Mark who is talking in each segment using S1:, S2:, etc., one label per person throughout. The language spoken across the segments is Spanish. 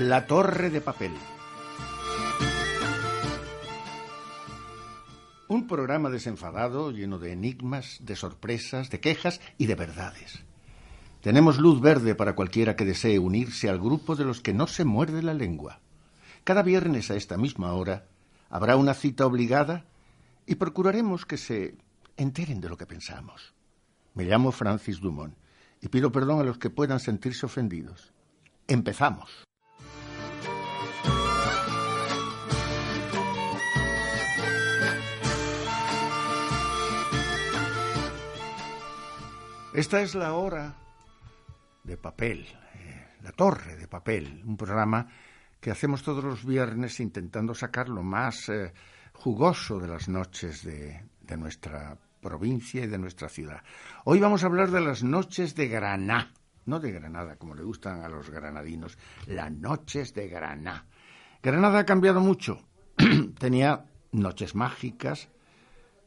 S1: La Torre de Papel. Un programa desenfadado, lleno de enigmas, de sorpresas, de quejas y de verdades. Tenemos luz verde para cualquiera que desee unirse al grupo de los que no se muerde la lengua. Cada viernes a esta misma hora habrá una cita obligada y procuraremos que se enteren de lo que pensamos. Me llamo Francis Dumont y pido perdón a los que puedan sentirse ofendidos. Empezamos. Esta es la hora de papel, eh, la torre de papel, un programa que hacemos todos los viernes intentando sacar lo más eh, jugoso de las noches de, de nuestra provincia y de nuestra ciudad. Hoy vamos a hablar de las noches de Graná, no de Granada, como le gustan a los granadinos, las noches de Graná. Granada ha cambiado mucho. Tenía noches mágicas.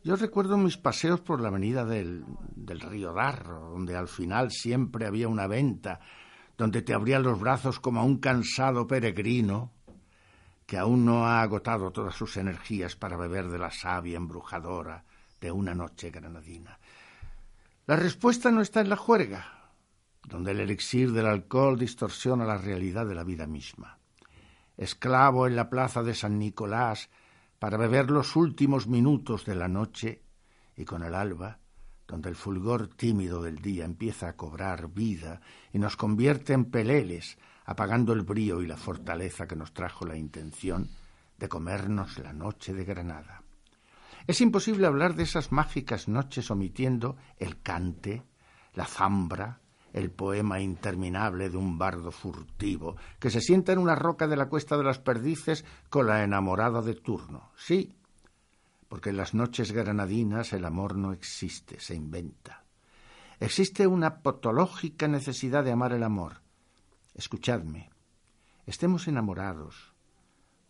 S1: Yo recuerdo mis paseos por la avenida del, del Río Darro, donde al final siempre había una venta, donde te abrían los brazos como a un cansado peregrino que aún no ha agotado todas sus energías para beber de la savia embrujadora de una noche granadina. La respuesta no está en la juerga, donde el elixir del alcohol distorsiona la realidad de la vida misma. Esclavo en la plaza de San Nicolás para beber los últimos minutos de la noche y con el alba, donde el fulgor tímido del día empieza a cobrar vida y nos convierte en peleles, apagando el brío y la fortaleza que nos trajo la intención de comernos la noche de Granada. Es imposible hablar de esas mágicas noches omitiendo el cante, la zambra, el poema interminable de un bardo furtivo que se sienta en una roca de la cuesta de las perdices con la enamorada de turno. Sí, porque en las noches granadinas el amor no existe, se inventa. Existe una patológica necesidad de amar el amor. Escuchadme, estemos enamorados,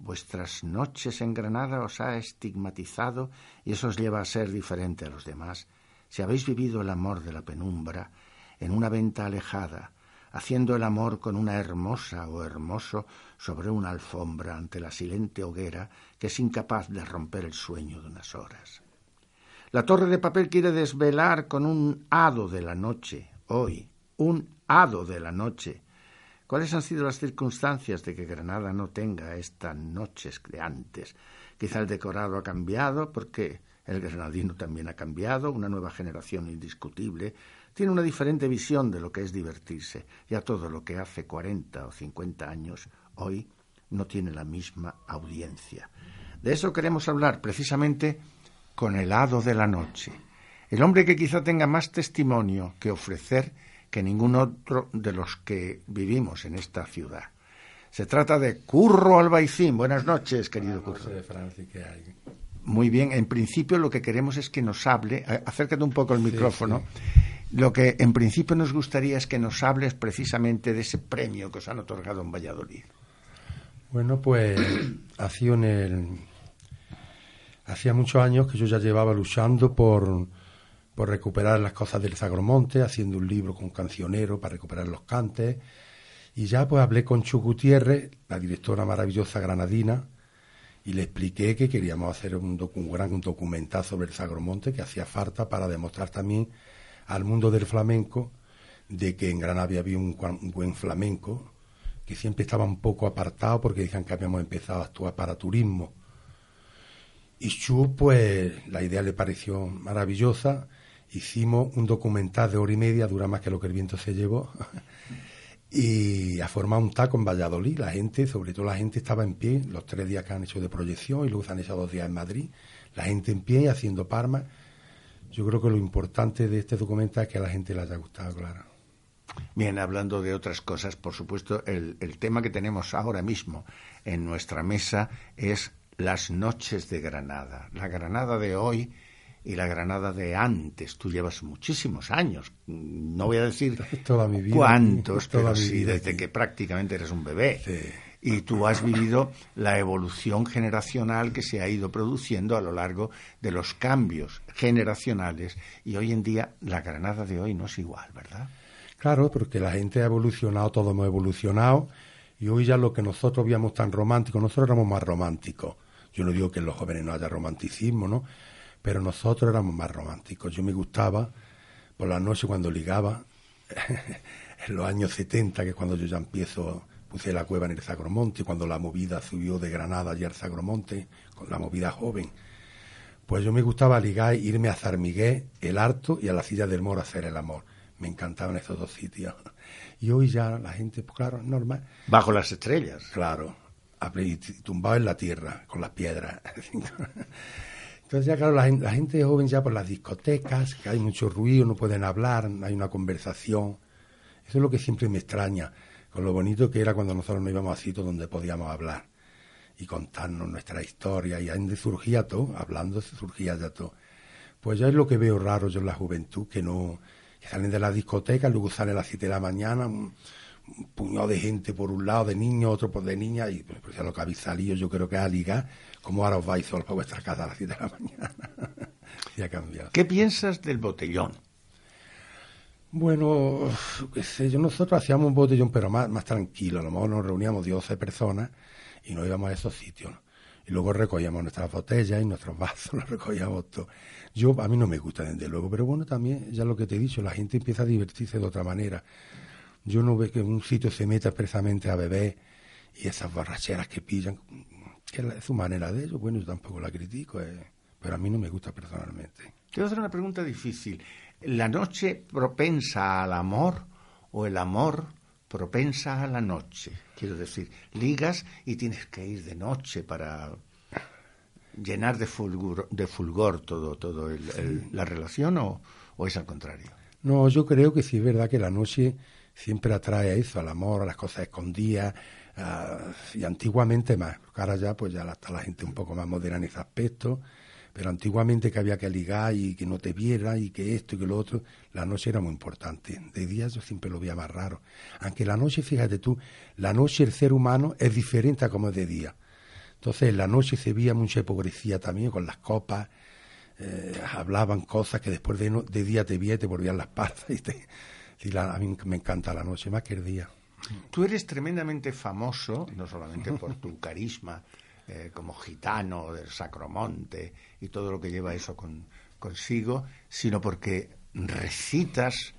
S1: Vuestras noches en Granada os ha estigmatizado y eso os lleva a ser diferente a los demás. Si habéis vivido el amor de la penumbra en una venta alejada, haciendo el amor con una hermosa o hermoso sobre una alfombra ante la silente hoguera que es incapaz de romper el sueño de unas horas. La torre de papel quiere desvelar con un hado de la noche, hoy, un hado de la noche, ¿Cuáles han sido las circunstancias de que Granada no tenga estas noches de antes? Quizá el decorado ha cambiado porque el granadino también ha cambiado, una nueva generación indiscutible tiene una diferente visión de lo que es divertirse. Ya todo lo que hace cuarenta o cincuenta años hoy no tiene la misma audiencia. De eso queremos hablar precisamente con el hado de la noche, el hombre que quizá tenga más testimonio que ofrecer que ningún otro de los que vivimos en esta ciudad. Se trata de Curro Albaicín. Buenas noches, querido Curro. Muy bien, en principio lo que queremos es que nos hable, acércate un poco el micrófono, lo que en principio nos gustaría es que nos hables precisamente de ese premio que os han otorgado en Valladolid.
S2: Bueno, pues hacía, en el... hacía muchos años que yo ya llevaba luchando por por recuperar las cosas del Zagromonte, haciendo un libro con cancionero para recuperar los cantes. Y ya pues hablé con Chu Gutiérrez, la directora maravillosa granadina, y le expliqué que queríamos hacer un, gran documental sobre el Zagromonte que hacía falta para demostrar también al mundo del flamenco de que en Granada había un, buen flamenco, que siempre estaba un poco apartado porque decían que habíamos empezado a actuar para turismo. Y Chu, pues la idea le pareció maravillosa hicimos un documental de hora y media, dura más que lo que el viento se llevó, y a formar un taco en Valladolid. La gente, sobre todo la gente, estaba en pie, los tres días que han hecho de proyección y luego han hecho dos días en Madrid, la gente en pie haciendo parma. Yo creo que lo importante de este documental es que a la gente le haya gustado, claro.
S1: Bien, hablando de otras cosas, por supuesto, el, el tema que tenemos ahora mismo en nuestra mesa es las noches de Granada. La Granada de hoy y la Granada de antes. Tú llevas muchísimos años, no voy a decir
S2: Toda mi vida.
S1: cuántos, pero sí, desde que prácticamente eres un bebé. Y tú has vivido la evolución generacional que se ha ido produciendo a lo largo de los cambios generacionales. Y hoy en día la Granada de hoy no es igual, ¿verdad?
S2: Claro, porque la gente ha evolucionado, todos hemos evolucionado Y hoy ya lo que nosotros veíamos tan romántico, nosotros éramos más románticos. Yo no digo que en los jóvenes no haya romanticismo, ¿no? Pero nosotros éramos más románticos. Yo me gustaba por la noche cuando ligaba, en los años 70, que es cuando yo ya empiezo, puse la cueva en el Sagromonte, cuando la movida subió de Granada y al Sagromonte, con la movida joven. Pues yo me gustaba ligar, irme a Zarmigué, el Harto y a la silla del Moro a hacer el amor. Me encantaban esos dos sitios. Y hoy ya la gente, pues claro, normal.
S1: Bajo las estrellas.
S2: Claro, tumbado en la tierra, con las piedras. Entonces ya claro, la, gente joven ya por las discotecas, que hay mucho ruido, no pueden hablar, no hay una conversación. Eso es lo que siempre me extraña, con lo bonito que era cuando nosotros no íbamos a sitios donde podíamos hablar y contarnos nuestra historia, y ahí surgía todo, hablando surgía ya todo. Pues ya es lo que veo raro yo en la juventud, que no, que salen de la discoteca, luego salen a las 7 de la mañana, un, puñado de gente por un lado, de niños, otro por de niñas, y pues, pues ya lo que habéis salido yo creo que a ligar, como ahora os vais solos para vuestra casa a las 7 de la mañana. ha cambiado.
S1: ¿Qué piensas del botellón?
S2: Bueno, qué sé yo, nosotros hacíamos un botellón, pero más, más tranquilo. A lo mejor nos reuníamos 12 personas y nos íbamos a esos sitios. Y luego recogíamos nuestras botellas y nuestros vasos, los recogíamos todo. Yo, a mí no me gusta, desde luego, pero bueno, también, ya lo que te he dicho, la gente empieza a divertirse de otra manera. Yo no veo que un sitio se meta expresamente a beber y esas borracheras que pillan, que es su manera de ellos, bueno, yo tampoco la critico, eh, pero a mí no me gusta personalmente.
S1: Te hacer una pregunta difícil. ¿La noche propensa al amor o el amor propensa a la noche? Quiero decir, ligas y tienes que ir de noche para llenar de fulgor, de fulgor todo, todo la relación o, o es al contrario?
S2: No, yo creo que sí es verdad que la noche siempre atrae a eso, al amor, a las cosas escondidas, y antiguamente más, ahora ya pues ya está la gente un poco más moderna en ese aspecto, pero antiguamente que había que ligar y que no te viera y que esto y que lo otro, la noche era muy importante. De día yo siempre lo veía más raro. Aunque la noche, fíjate tú, la noche el ser humano es diferente a como es de día. Entonces en la noche se veía mucha hipocresía también con las copas, eh, hablaban cosas que después de, de día te veía y te volvían las patas y te, y a mí me encanta la noche más que el día.
S1: Tú eres tremendamente famoso, no solamente por tu carisma eh, como gitano del Sacromonte y todo lo que lleva eso consigo, sino porque recitas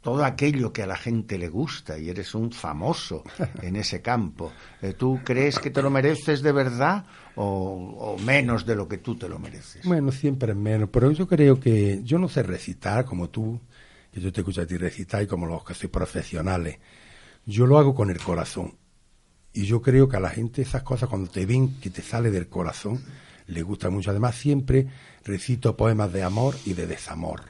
S1: todo aquello que a la gente le gusta y eres un famoso en ese campo. Eh, ¿Tú crees que te lo mereces de verdad o, o, menos de lo que tú te lo mereces?
S2: Bueno, siempre menos, pero yo creo que yo no sé recitar como tú, que yo te escucho a ti recitar y como los que soy profesionales. Yo lo hago con el corazón. Y yo creo que a la gente esas cosas cuando te ven que te sale del corazón, le gusta mucho. Además, siempre recito poemas de amor y de desamor.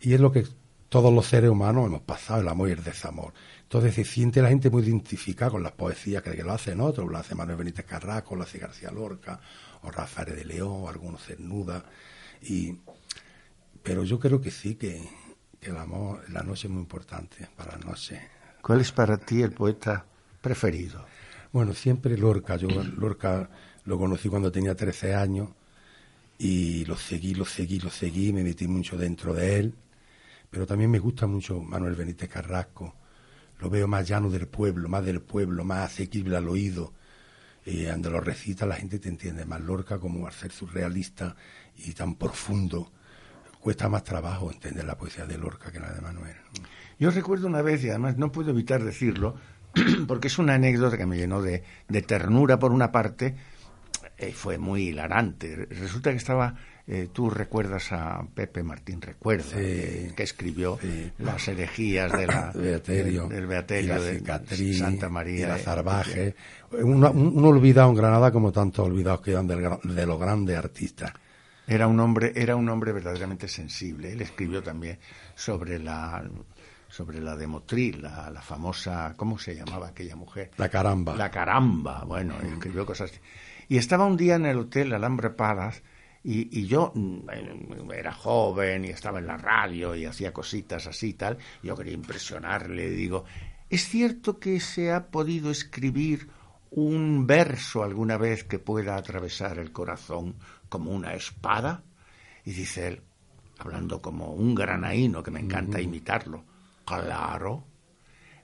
S2: Y es lo que todos los seres humanos hemos pasado, el amor y el desamor. Entonces se siente la gente muy identificada con las poesías que, lo hacen otros, lo hace Manuel Benítez Carrasco, lo hace García Lorca, o Rafael de León, o algunos Cernuda. Y, pero yo creo que sí, que, el amor, la noche es muy importante para la noche.
S1: ¿Cuál es para ti el poeta preferido?
S2: Bueno, siempre Lorca. Yo Lorca lo conocí cuando tenía 13 años y lo seguí, lo seguí, lo seguí, me metí mucho dentro de él. Pero también me gusta mucho Manuel Benítez Carrasco. Lo veo más llano del pueblo, más del pueblo, más asequible al oído. Y cuando lo recita la gente te entiende más Lorca como al ser surrealista y tan profundo cuesta más trabajo entender la poesía de Lorca que la de Manuel.
S1: Yo recuerdo una vez, y además no puedo evitar decirlo, porque es una anécdota que me llenó de, ternura por una parte, y eh, fue muy hilarante. Resulta que estaba, eh, tú recuerdas a Pepe Martín Recuerda, que escribió las herejías de la,
S2: Beaterio,
S1: del Beaterio de Santa María.
S2: La Zarbaje. Un, olvidado en Granada como tantos olvidados quedan de los grandes artistas.
S1: Era un hombre, era un hombre verdaderamente sensible. Él escribió también sobre la sobre la de Motril, la, la, famosa, ¿cómo se llamaba aquella mujer?
S2: La caramba.
S1: La caramba, bueno, escribió cosas así. Y estaba un día en el hotel Alambre Palace y, y, yo mm, era joven y estaba en la radio y hacía cositas así y tal. Yo quería impresionarle, digo, ¿es cierto que se ha podido escribir un verso alguna vez que pueda atravesar el corazón como una espada? Y dice él, hablando como un granaíno, que me encanta imitarlo, claro,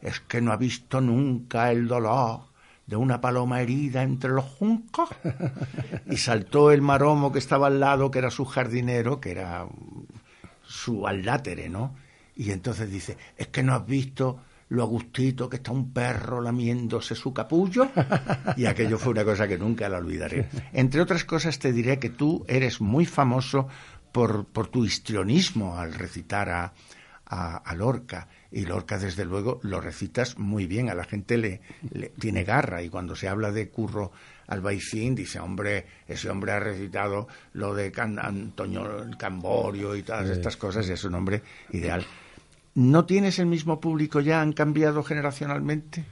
S1: es que no ha visto nunca el dolor de una paloma herida entre los juncos. Y saltó el maromo que estaba al lado, que era su jardinero, que era su aldátere, ¿no? Y entonces dice, es que no has visto lo agustito que está un perro lamiéndose su capullo. Y aquello fue una cosa que nunca la olvidaré. Entre otras cosas te diré que tú eres muy famoso por, por tu histrionismo al recitar a, a, Lorca. Y Lorca, desde luego, lo recitas muy bien. A la gente le, tiene garra. Y cuando se habla de Curro Albaicín, dice, hombre, ese hombre ha recitado lo de Antonio el Camborio y todas estas cosas, y es un hombre ideal. ¿No tienes el mismo público ya? ¿Han cambiado generacionalmente?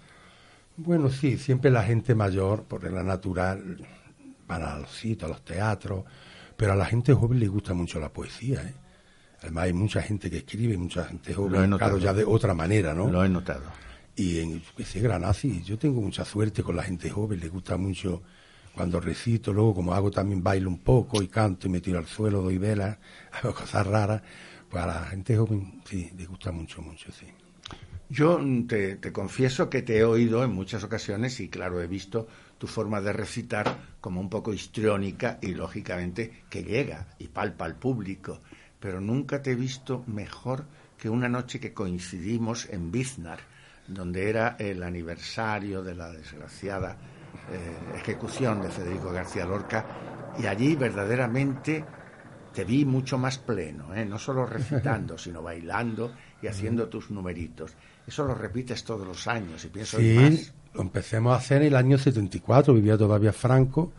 S2: Bueno, sí, siempre la gente mayor, por la natural, para los sitios, a los teatros, pero a la gente joven le gusta mucho la poesía, ¿eh? Además hay mucha gente que escribe, mucha gente joven, claro, ya de otra manera, ¿no?
S1: Lo he notado.
S2: Y en ese Granazzi, yo tengo mucha suerte con la gente joven, le gusta mucho cuando recito, luego como hago también bailo un poco y canto y me tiro al suelo, doy velas, hago cosas raras, pues a la gente joven sí, le gusta mucho, mucho, sí.
S1: Yo te, te, confieso que te he oído en muchas ocasiones y claro, he visto tu forma de recitar como un poco histriónica y lógicamente que llega y palpa al público pero nunca te he visto mejor que una noche que coincidimos en Biznar, donde era el aniversario de la desgraciada eh, ejecución de Federico García Lorca, y allí verdaderamente te vi mucho más pleno, ¿eh? no solo recitando, sino bailando y haciendo tus numeritos. Eso lo repites todos los años y pienso
S2: sí, más. lo empecemos a hacer en el año 74, vivía todavía Franco,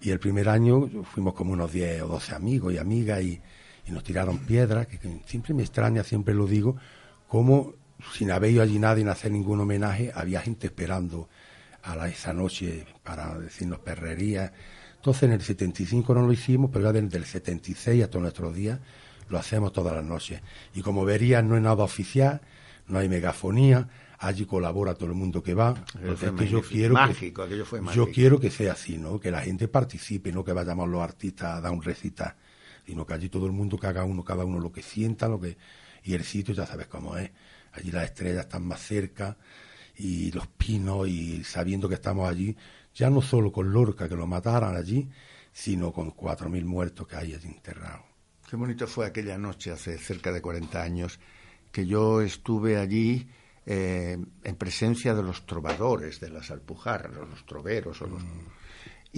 S2: y el primer año fuimos como unos 10 o 12 amigos y amigas y y nos tiraron piedras, que, siempre me extraña, siempre lo digo, como sin haber ido allí nadie en hacer ningún homenaje, había gente esperando a esa noche para decirnos perrerías. Entonces en el 75 no lo hicimos, pero ya desde el 76 hasta nuestros días lo hacemos todas las noches. Y como verías, no es nada oficial, no hay megafonía, allí colabora todo el mundo que va.
S1: Entonces, que yo quiero mágico,
S2: que,
S1: fue
S2: yo quiero que sea así, ¿no? Que la gente participe, no que vayamos los artistas a dar un recital sino que allí todo el mundo que haga uno, cada uno lo que sienta, lo que y el sitio ya sabes cómo es. Allí las estrellas están más cerca y los pinos y sabiendo que estamos allí, ya no solo con Lorca que lo mataran allí, sino con cuatro mil muertos que hay allí enterrados.
S1: Qué bonito fue aquella noche hace cerca de 40 años que yo estuve allí eh, en presencia de los trovadores de las Alpujarras, los troveros o los... Mm.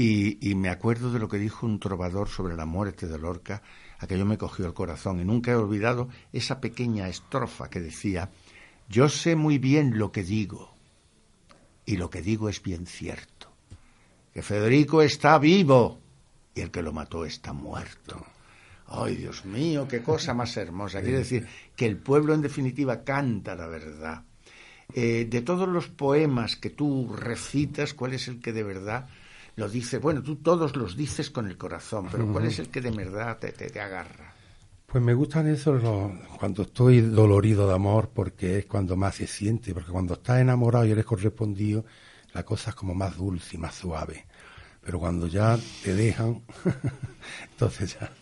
S1: Y, me acuerdo de lo que dijo un trovador sobre la muerte de Lorca, aquello me cogió el corazón y nunca he olvidado esa pequeña estrofa que decía, yo sé muy bien lo que digo y lo que digo es bien cierto, que Federico está vivo y el que lo mató está muerto. Ay, Dios mío, qué cosa más hermosa. Quiere decir que el pueblo en definitiva canta la verdad. Eh, de todos los poemas que tú recitas, ¿cuál es el que de verdad lo dice, bueno, tú todos los dices con el corazón, pero ¿cuál es el que de verdad te, te, agarra?
S2: Pues me gustan esos cuando estoy dolorido de amor, porque es cuando más se siente, porque cuando estás enamorado y eres correspondido, la cosa es como más dulce y más suave. Pero cuando ya te dejan, entonces ya...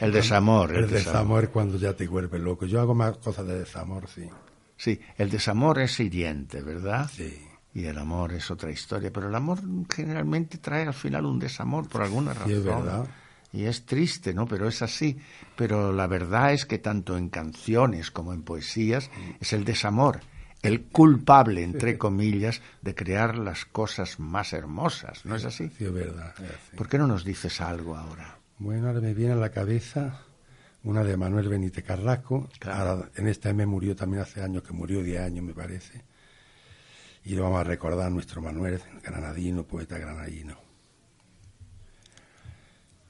S1: El desamor.
S2: El, desamor es cuando ya te vuelve loco. Yo hago más cosas de desamor, sí.
S1: Sí, el desamor es hiriente, ¿verdad?
S2: Sí
S1: y el amor es otra historia, pero el amor generalmente trae al final un desamor por alguna razón.
S2: es verdad.
S1: Y es triste, ¿no? Pero es así. Pero la verdad es que tanto en canciones como en poesías es el desamor, el culpable, entre comillas, de crear las cosas más hermosas, ¿no es así?
S2: Sí, es verdad.
S1: ¿Por qué no nos dices algo ahora?
S2: Bueno, ahora me viene a la cabeza una de Manuel Benítez Carrasco. en esta me murió también hace años, que murió 10 años, me parece y vamos a recordar a nuestro Manuel, granadino, poeta granadino.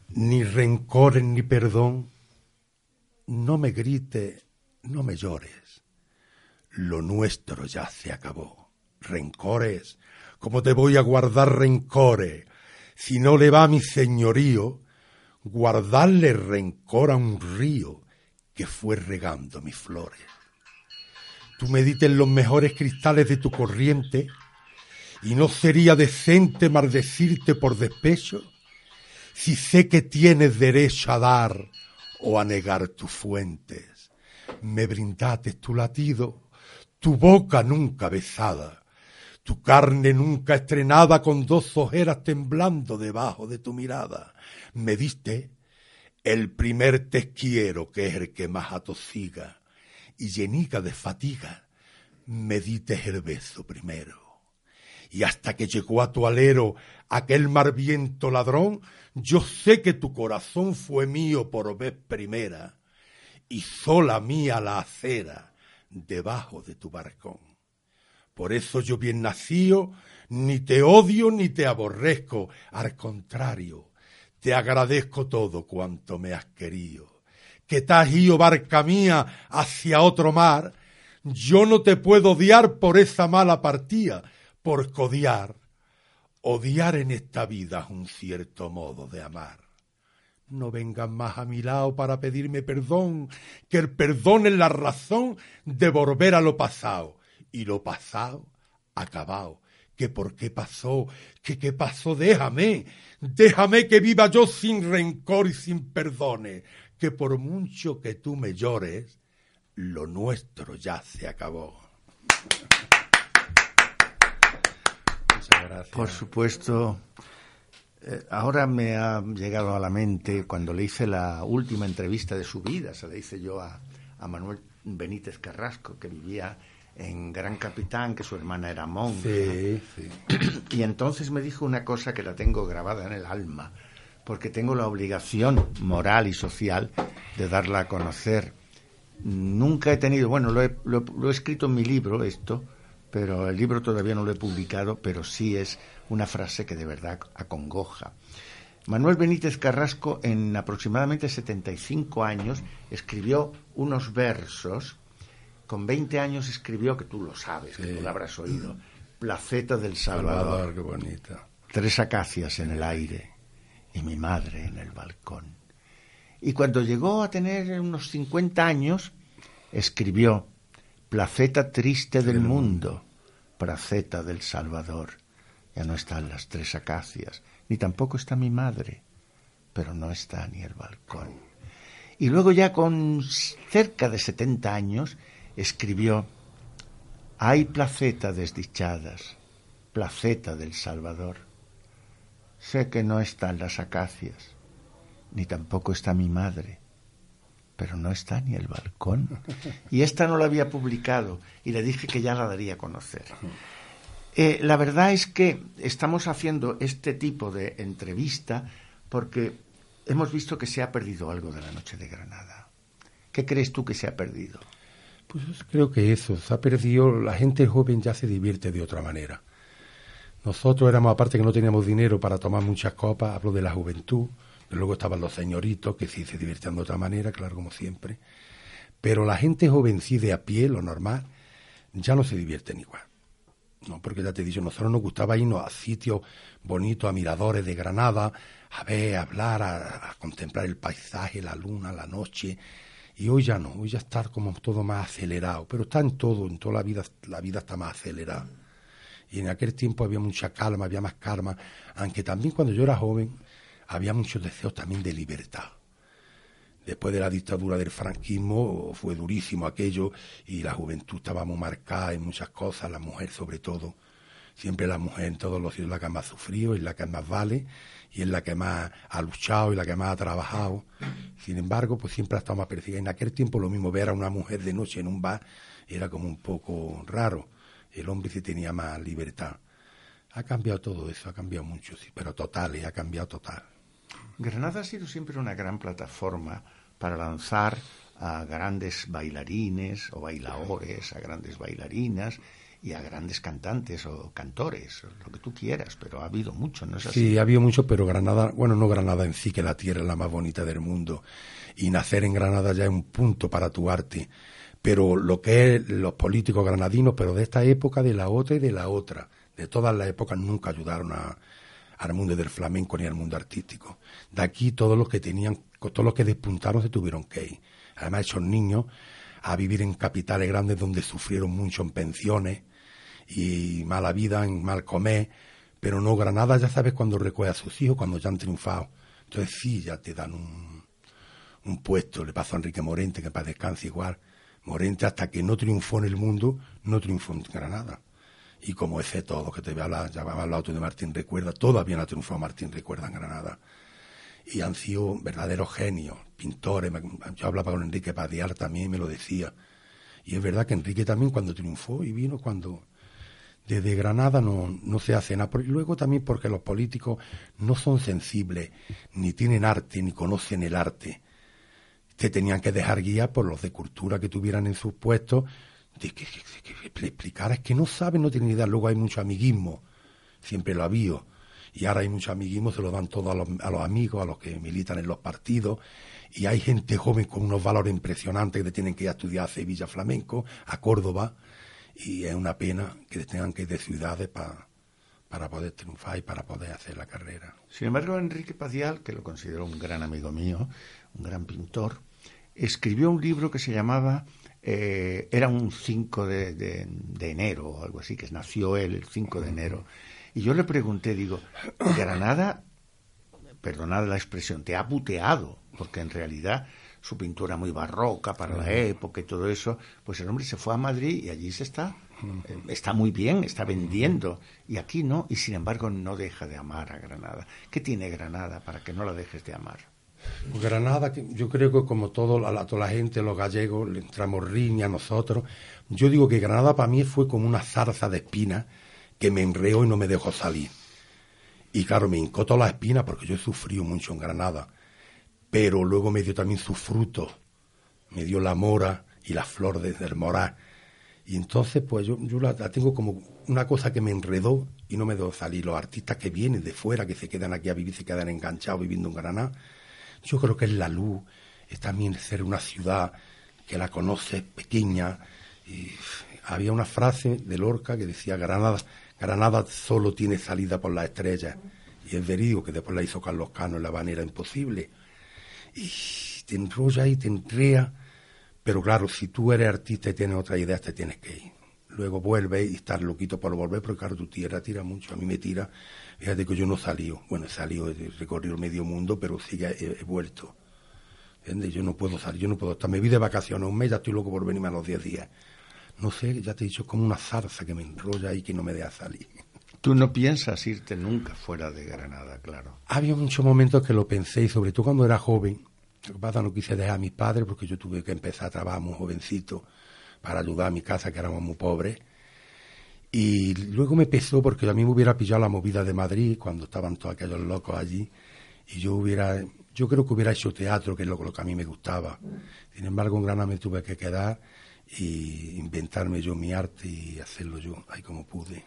S2: Ni rencor ni perdón, no me grite, no me llores. Lo nuestro ya se acabó. Rencores, ¿cómo te voy a guardar rencores? Si no le va mi señorío, guardarle rencor a un río que fue regando mis flores tú medites los mejores cristales de tu corriente, y no sería decente maldecirte por despecho, si sé que tienes derecho a dar o a negar tus fuentes. Me brindaste tu latido, tu boca nunca besada, tu carne nunca estrenada con dos ojeras temblando debajo de tu mirada. Me diste el primer te quiero que es el que más atosiga y llenica de fatiga, me diste el beso primero. Y hasta que llegó a tu alero aquel mar viento ladrón, yo sé que tu corazón fue mío por vez primera, y sola mía la acera debajo de tu barcón. Por eso yo bien nacido, ni te odio ni te aborrezco, al contrario, te agradezco todo cuanto me has querido. Que has ido, barca mía, hacia otro mar, yo no te puedo odiar por esa mala partida, por odiar. Odiar en esta vida es un cierto modo de amar. No vengan más a mi lado para pedirme perdón, que el perdón es la razón de volver a lo pasado. Y lo pasado, acabado. Que por qué pasó, que qué pasó, déjame, déjame que viva yo sin rencor y sin perdones, que por mucho que tú me llores, lo nuestro ya se acabó.
S1: Muchas gracias. Por supuesto, eh, ahora me ha llegado a la mente cuando le hice la última entrevista de su vida, se la hice yo a, Manuel Benítez Carrasco, que vivía en Gran Capitán, que su hermana era monja.
S2: Sí, sí.
S1: Y entonces me dijo una cosa que la tengo grabada en el alma, porque tengo la obligación moral y social de darla a conocer. Nunca he tenido, bueno, lo he, lo he escrito en mi libro, esto, pero el libro todavía no lo he publicado, pero sí es una frase que de verdad acongoja. Manuel Benítez Carrasco, en aproximadamente 75 años, escribió unos versos. Con 20 años escribió, que tú lo sabes, que tú lo habrás oído, Placeta del Salvador.
S2: qué bonita.
S1: Tres acacias en el aire y mi madre en el balcón. Y cuando llegó a tener unos 50 años, escribió Placeta triste del mundo, placeta del Salvador. Ya no están las tres acacias, ni tampoco está mi madre, pero no está ni el balcón. Y luego ya con cerca de setenta años escribió Hay placeta desdichadas, placeta del Salvador. Sé que no están las acacias, ni tampoco está mi madre, pero no está ni el balcón. Y esta no la había publicado y le dije que ya la daría a conocer. Eh, la verdad es que estamos haciendo este tipo de entrevista porque hemos visto que se ha perdido algo de la noche de Granada. ¿Qué crees tú que se ha perdido?
S2: Pues creo que eso, se ha perdido, la gente joven ya se divierte de otra manera. Nosotros éramos, aparte que no teníamos dinero para tomar muchas copas, hablo de la juventud, Luego estaban los señoritos que sí se divertían de otra manera, claro, como siempre. Pero la gente jovencida a pie, lo normal, ya no se divierten igual. No, porque ya te he dicho, nosotros nos gustaba irnos a sitios bonitos, a miradores de Granada, a ver, a hablar, a, contemplar el paisaje, la luna, la noche. Y hoy ya no, hoy ya está como todo más acelerado, pero está en todo, en toda la vida, la vida está más acelerada. Y en aquel tiempo había mucha calma, había más calma, aunque también cuando yo era joven, había muchos deseos también de libertad. Después de la dictadura del franquismo fue durísimo aquello y la juventud estaba muy marcada en muchas cosas, la mujer sobre todo. Siempre la mujer en todos los sitios es la que más sufrido, es la que más vale y es la que más ha luchado y la que más ha trabajado. Sin embargo, pues siempre ha estado más perseguida. En aquel tiempo lo mismo ver a una mujer de noche en un bar era como un poco raro. El hombre sí tenía más libertad. Ha cambiado todo eso, ha cambiado mucho, sí, pero total, ha cambiado total.
S1: Granada ha sido siempre una gran plataforma para lanzar a grandes bailarines o bailadores, a grandes bailarinas y a grandes cantantes o cantores, lo que tú quieras, pero ha habido mucho, ¿no es así?
S2: Sí, ha habido mucho, pero Granada, bueno, no Granada en sí, que la tierra es la más bonita del mundo, y nacer en Granada ya es un punto para tu arte, pero lo que es los políticos granadinos, pero de esta época, de la otra y de la otra, de todas las épocas nunca ayudaron a, al mundo del flamenco ni al mundo artístico. De aquí todos los que tenían, todos los que despuntaron se tuvieron que ir. Además, esos niños a vivir en capitales grandes donde sufrieron mucho en pensiones y mala vida, en mal comer, pero no Granada ya sabes cuando recuerda a sus hijos, cuando ya han triunfado. Entonces sí, ya te dan un, un puesto, le pasó a Enrique Morente, que para descanse igual, Morente hasta que no triunfó en el mundo, no triunfó en Granada. Y como ese todo que te llamaba al auto de Martín Recuerda, todavía no triunfó Martín Recuerda en Granada. Y han sido verdaderos genios, pintores. Yo hablaba con Enrique Padial también y me lo decía. Y es verdad que Enrique también cuando triunfó y vino cuando desde Granada no, no se hace nada. Y luego también porque los políticos no son sensibles, ni tienen arte, ni conocen el arte. Se tenían que dejar guiar por los de cultura que tuvieran en sus puestos, de que, le explicara, es que no saben, no tienen idea. Luego hay mucho amiguismo, siempre lo ha habido. Y ahora hay mucho amiguismo, se lo dan todo a los, a los amigos, a los que militan en los partidos. Y hay gente joven con unos valores impresionantes que tienen que ir a estudiar a Sevilla Flamenco, a Córdoba y es una pena que tengan que ir de ciudades para poder triunfar y para poder hacer la carrera.
S1: Sin embargo, Enrique Padial, que lo considero un gran amigo mío, un gran pintor, escribió un libro que se llamaba, eh, era un 5 de, de, enero o algo así, que nació él el 5 de enero. Y yo le pregunté, digo, Granada, perdonad la expresión, te ha puteado, porque en realidad su pintura muy barroca para la época y todo eso, pues el hombre se fue a Madrid y allí se está, eh, está muy bien, está vendiendo, y aquí no, y sin embargo no deja de amar a Granada. ¿Qué tiene Granada para que no la dejes de amar?
S2: Granada, yo creo que como todo, la, toda la gente, los gallegos, le entramos riña a nosotros. Yo digo que Granada para mí fue como una zarza de espina que me enreó y no me dejó salir. Y claro, me hincó la espina porque yo he sufrido mucho en Granada pero luego me dio también su fruto, me dio la mora y la flor desde el morar. Y entonces, pues yo, yo la, tengo como una cosa que me enredó y no me dejó salir. Los artistas que vienen de fuera, que se quedan aquí a vivir, se quedan enganchados viviendo en Granada, yo creo que es la luz, es también ser una ciudad que la conoce pequeña. Y había una frase de Lorca que decía, Granada, Granada solo tiene salida por las estrellas. Y es verídico que después la hizo Carlos Cano en La manera Imposible y te enrolla y te enrea. Pero claro, si tú eres artista y tienes otra idea, te tienes que ir. Luego vuelves y estás loquito por volver, porque claro, tu tierra tira mucho. A mí me tira. Fíjate que yo no salí. Bueno, he salido, he recorrido medio mundo, pero sí que he, vuelto. ¿Entiendes? Yo no puedo salir, yo no puedo estar. Me vi de vacaciones un mes, ya estoy loco por venirme a los 10 días. No sé, ya te he dicho, es como una zarza que me enrolla y que no me deja salir.
S1: Tú no piensas irte nunca fuera de Granada, claro.
S2: Había muchos momentos que lo pensé, y sobre todo cuando era joven. Lo que pasa no quise dejar a mis padres porque yo tuve que empezar a trabajar muy jovencito para ayudar a mi casa, que éramos muy pobres. Y luego me pesó porque a mí me hubiera pillado la movida de Madrid cuando estaban todos aquellos locos allí. Y yo hubiera, yo creo que hubiera hecho teatro, que es lo, que a mí me gustaba. Sin embargo, en Granada me tuve que quedar y inventarme yo mi arte y hacerlo yo, ahí como pude.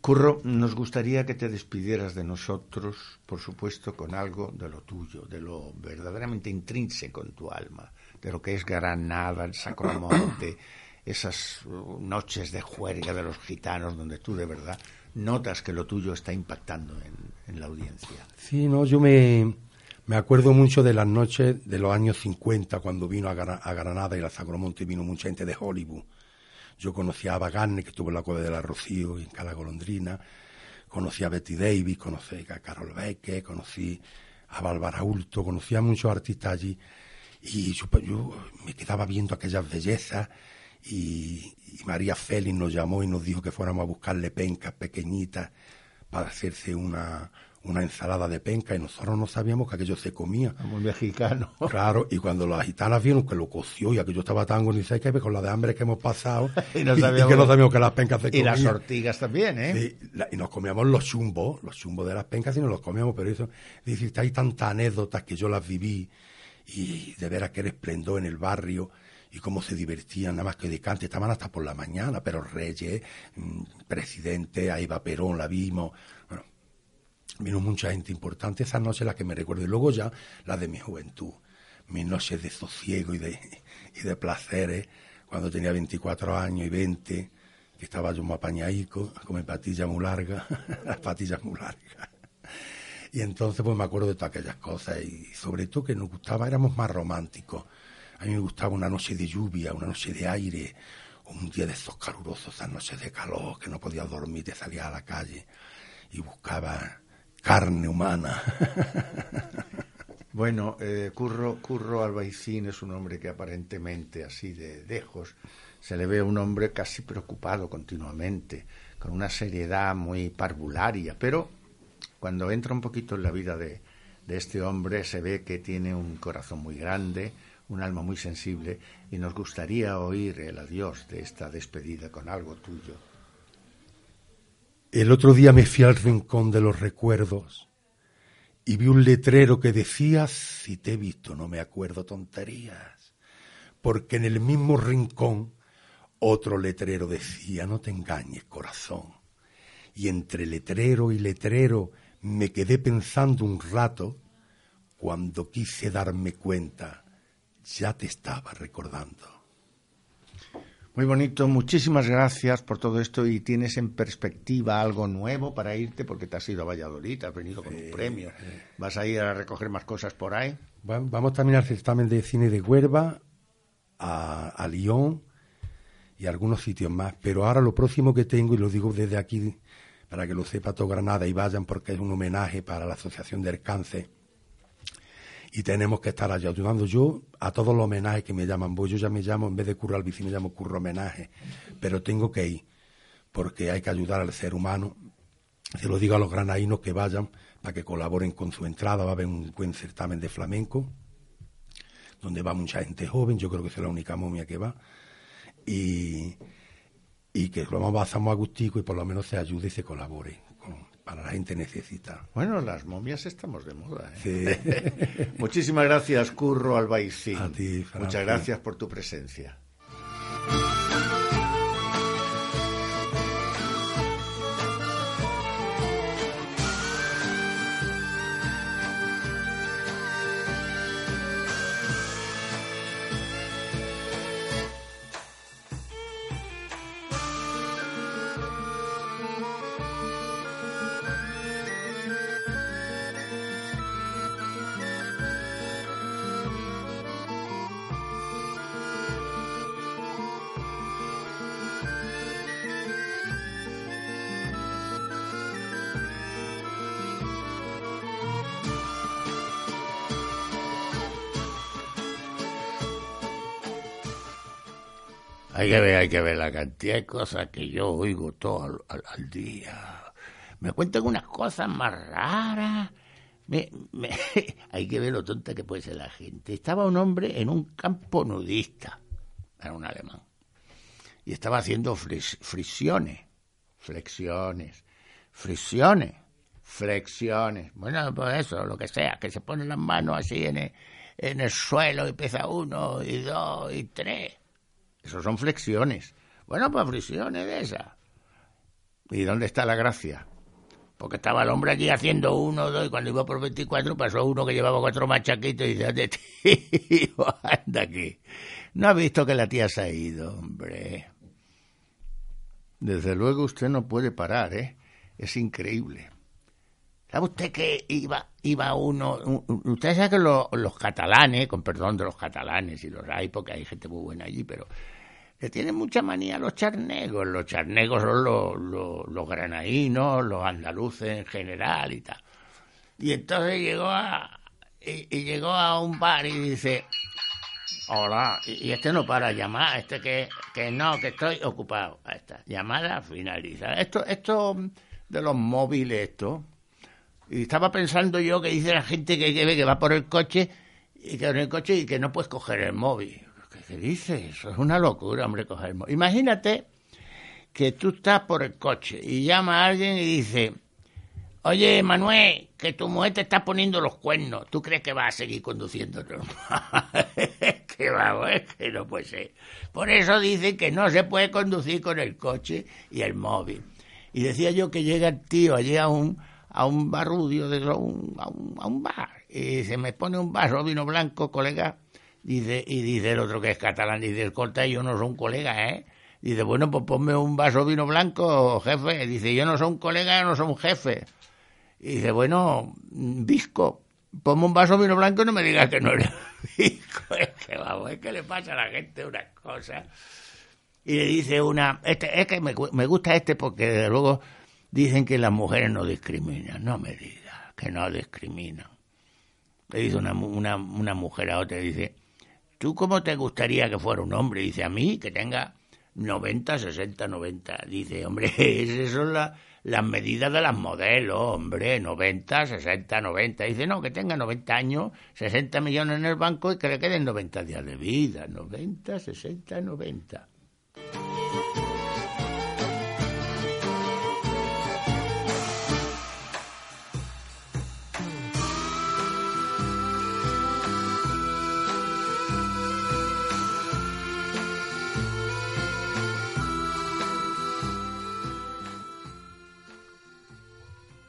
S1: Curro, nos gustaría que te despidieras de nosotros, por supuesto, con algo de lo tuyo, de lo verdaderamente intrínseco en tu alma, de lo que es Granada, el Sacromonte, esas uh, noches de juerga de los gitanos donde tú de verdad notas que lo tuyo está impactando en, la audiencia.
S2: Sí, no, yo me, me, acuerdo mucho de las noches de los años 50 cuando vino a, a Granada y al Sacromonte vino mucha gente de Hollywood. Yo conocí a Bagarne, que estuvo en la Cueva de la Rocío y en Cala Golondrina, conocí a Betty Davis, conocí a Carol Beque, conocí a Bárbara Ulto, conocí a muchos artistas allí y yo, me quedaba viendo aquellas bellezas y, y, María Félix nos llamó y nos dijo que fuéramos a buscarle pencas pequeñitas para hacerse una, una ensalada de penca y nosotros no sabíamos que aquello se comía.
S1: Como mexicano.
S2: Claro, y cuando las gitanas vieron que lo coció y aquello estaba tan agonizado que con la de hambre que hemos pasado y, no sabíamos, que no sabíamos que las pencas se comían.
S1: Y las ortigas también, ¿eh?
S2: Sí, y nos comíamos los chumbos, los chumbos de las pencas y nos los comíamos, pero eso, dice, hay tantas anécdotas que yo las viví y de veras que era esplendor en el barrio y cómo se divertían, nada más que de cante, estaban hasta por la mañana, pero Reyes, mm, presidente, ahí va Perón, la vimos, vino mucha gente importante, esa noche la que me recuerdo, y luego ya la de mi juventud, mis noches de sosiego y de, y de placeres, cuando tenía 24 años y 20, que estaba yo muy apañaico, con mi patilla muy larga, las patillas muy largas. Y entonces pues me acuerdo de todas aquellas cosas y sobre todo que nos gustaba, éramos más románticos. A mí me gustaba una noche de lluvia, una noche de aire, un día de estos calurosos, esas noches de calor, que no podía dormir, te salía a la calle y buscaba carne humana.
S1: Bueno, eh, Curro, Curro Albaicín es un hombre que aparentemente, así de lejos, se le ve un hombre casi preocupado continuamente, con una seriedad muy parvularia, pero cuando entra un poquito en la vida de, de este hombre se ve que tiene un corazón muy grande, un alma muy sensible, y nos gustaría oír el adiós de esta despedida con algo tuyo.
S2: El otro día me fui al rincón de los recuerdos y vi un letrero que decía, si te he visto no me acuerdo tonterías, porque en el mismo rincón otro letrero decía, no te engañes corazón. Y entre letrero y letrero me quedé pensando un rato, cuando quise darme cuenta, ya te estaba recordando.
S1: Muy bonito, muchísimas gracias por todo esto y tienes en perspectiva algo nuevo para irte porque te has ido a Valladolid, has venido con tu premio. ¿Vas a ir a recoger más cosas por ahí?
S2: Vamos también al certamen de cine de Huerva, a, a Lyon y a algunos sitios más. Pero ahora lo próximo que tengo, y lo digo desde aquí para que lo sepa todo Granada y vayan porque es un homenaje para la Asociación del Cáncer y tenemos que estar allá ayudando yo a todos los homenajes que me llaman. Pues yo ya me llamo, en vez de curro al me llamo curro homenaje, pero tengo que ir porque hay que ayudar al ser humano. Se lo digo a los granadinos que vayan para que colaboren con su entrada. Va a haber un buen certamen de flamenco donde va mucha gente joven. Yo creo que es la única momia que va. Y, y que lo vamos a agustico y por lo menos se ayude y se colabore para la gente necesita.
S1: Bueno, las momias estamos de moda. ¿eh? Muchísimas gracias, Curro Albaicín.
S2: A ti,
S1: Muchas gracias por tu presencia. Hay que ver, hay que ver la cantidad de cosas que yo oigo todo al, día. Me cuentan unas cosas más raras. hay que ver lo tonta que puede ser la gente. Estaba un hombre en un campo nudista, era un alemán, y estaba haciendo fricciones, flexiones, fricciones, flexiones. Bueno, pues eso, lo que sea, que se ponen las manos así en en el suelo y pesa uno y dos y tres eso son flexiones. Bueno, pues flexiones de esas. ¿Y dónde está la gracia? Porque estaba el hombre allí haciendo uno, dos, y cuando iba por 24 pasó uno que llevaba cuatro machaquitos y dice, ¿dónde tío? Anda aquí. No ha visto que la tía se ha ido, hombre. Desde luego usted no puede parar, ¿eh? Es increíble. ¿Sabe usted que iba, iba uno? Usted sabe que los catalanes, con perdón de los catalanes, y los hay porque hay gente muy buena allí, pero le tienen mucha manía los charnegos. Los charnegos son los, los, los granadinos, los andaluces en general y tal. Y entonces llegó a, y, llegó a un bar y dice, hola, y, este no para llamar, este que, que no, que estoy ocupado. Ahí está, llamada finalizada. Esto, esto de los móviles, esto. Y estaba pensando yo que dice la gente que, que, que va por el coche y que en el coche y que no puedes coger el móvil. ¿Qué dices? Eso es una locura, hombre, coger Imagínate que tú estás por el coche y llama a alguien y dice, oye, Manuel, que tu mujer te está poniendo los cuernos, ¿tú crees que vas a seguir conduciendo que vamos, es que no puede ser. Por eso dicen que no se puede conducir con el coche y el móvil. Y decía yo que llega el tío allí a un, a un barrudio, de, a, un, a un bar, y se me pone un vaso vino blanco, colega, Dice, y dice el otro que es catalán, dice, escolta, yo no soy un colega, ¿eh? Dice, bueno, pues ponme un vaso de vino blanco, jefe. Dice, yo no soy un colega, yo no soy un jefe. Y dice, bueno, Visco, ponme un vaso de vino blanco y no me digas que no eres Visco. Es que vamos, es que le pasa a la gente unas cosas. Y le dice una, este, es que me, me gusta este porque desde luego dicen que las mujeres no discriminan. No me digas que no discriminan.
S3: le dice una, una, una mujer a otra, dice, ¿tú cómo te gustaría que fuera un hombre? Dice, a mí, que tenga 90, 60, 90. Dice, hombre, esas son las medidas de las modelos, hombre, 90, 60, 90. Dice, no, que tenga 90 años, 60 millones en el banco y que le queden 90 días de vida. 90, 60, 90.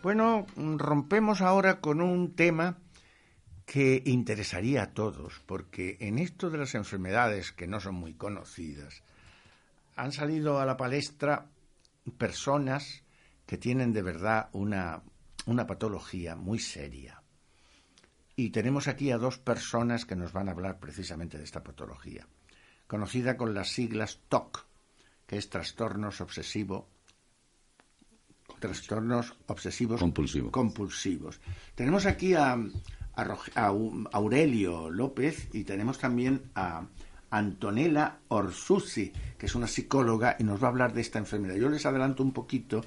S1: Bueno, rompemos ahora con un tema que interesaría a todos, porque en esto de las enfermedades que no son muy conocidas, han salido a la palestra personas que tienen de verdad una, una patología muy seria. Y tenemos aquí a dos personas que nos van a hablar precisamente de esta patología, conocida con las siglas TOC, que es trastornos obsesivo trastornos obsesivos compulsivos. Tenemos aquí a, Aurelio López y tenemos también a Antonella Orsusi, que es una psicóloga y nos va a hablar de esta enfermedad. Yo les adelanto un poquito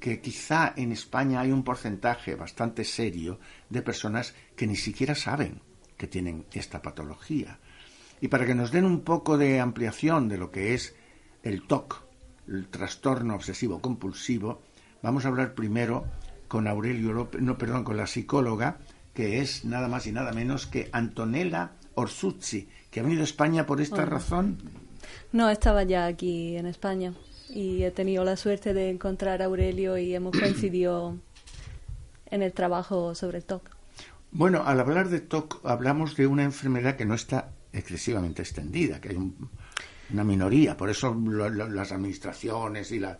S1: que quizá en España hay un porcentaje bastante serio de personas que ni siquiera saben que tienen esta patología. Y para que nos den un poco de ampliación de lo que es el TOC, el trastorno obsesivo compulsivo, Vamos a hablar primero con Aurelio López, no, perdón, con la psicóloga, que es nada más y nada menos que Antonella Orsuzzi, que ha venido a España por esta razón.
S4: No, estaba ya aquí en España y he tenido la suerte de encontrar a Aurelio y hemos coincidido en el trabajo sobre el TOC.
S1: Bueno, al hablar de TOC hablamos de una enfermedad que no está excesivamente extendida, que hay una minoría, por eso las administraciones y la,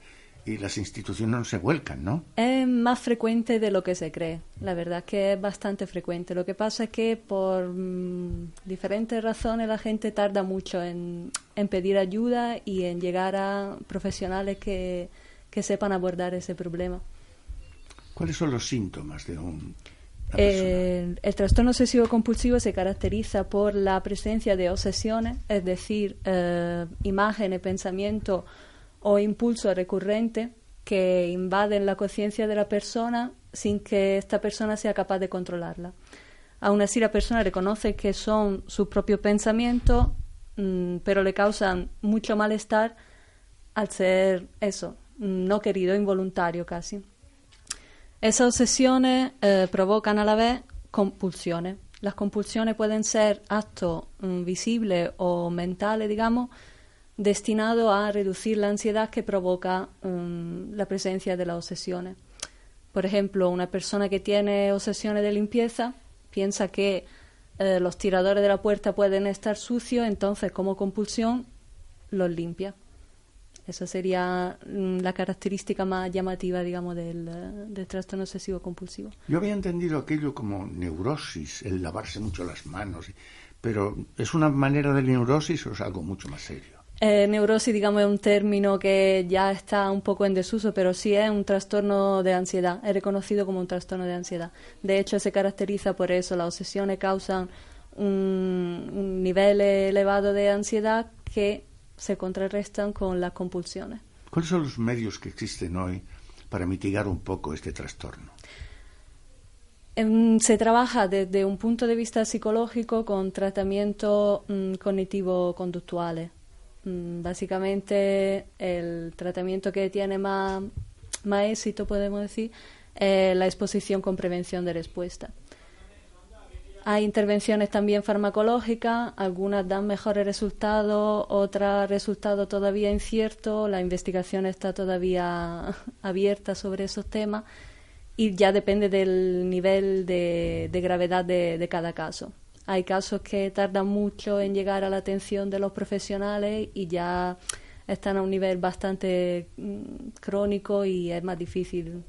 S1: y las instituciones no se vuelcan, ¿no?
S4: Es más frecuente de lo que se cree, la verdad que es bastante frecuente. Lo que pasa es que por mm, diferentes razones la gente tarda mucho en, pedir ayuda y en llegar a profesionales que, sepan abordar ese problema.
S1: ¿Cuáles son los síntomas de un...
S4: El, el, trastorno obsesivo compulsivo se caracteriza por la presencia de obsesiones, es decir, eh, imágenes, pensamientos o impulsos recurrentes que invaden la conciencia de la persona sin que esta persona sea capaz de controlarla. Aún así, la persona reconoce que son sus propios pensamientos, mm, pero le causan mucho malestar al ser eso, no querido, involuntario casi. Esas obsesiones eh, provocan a la vez compulsiones. Las compulsiones pueden ser actos mm, visibles o mentales, digamos, destinado a reducir la ansiedad que provoca um, la presencia de las obsesiones. Por ejemplo, una persona que tiene obsesiones de limpieza piensa que eh, los tiradores de la puerta pueden estar sucios, entonces como compulsión los limpia. Esa sería mm, la característica más llamativa, digamos, del, eh, del, trastorno obsesivo compulsivo.
S1: Yo había entendido aquello como neurosis, el lavarse mucho las manos, pero ¿es una manera de neurosis o es algo mucho más serio?
S4: Eh, neurosis, digamos, es un término que ya está un poco en desuso, pero sí es un trastorno de ansiedad, es reconocido como un trastorno de ansiedad. De hecho, se caracteriza por eso, las obsesiones causan un, nivel elevado de ansiedad que se contrarrestan con las compulsiones.
S1: ¿Cuáles son los medios que existen hoy para mitigar un poco este trastorno?
S4: Em, se trabaja desde un punto de vista psicológico con tratamientos mm, cognitivo-conductuales básicamente el tratamiento que tiene más, éxito, podemos decir, es la exposición con prevención de respuesta. Hay intervenciones también farmacológicas, algunas dan mejores resultados, otras resultados todavía inciertos, la investigación está todavía abierta sobre esos temas y ya depende del nivel de, gravedad de cada caso. Hay casos que tardan mucho en llegar a la atención de los profesionales y ya están a un nivel bastante mm, crónico y es más difícil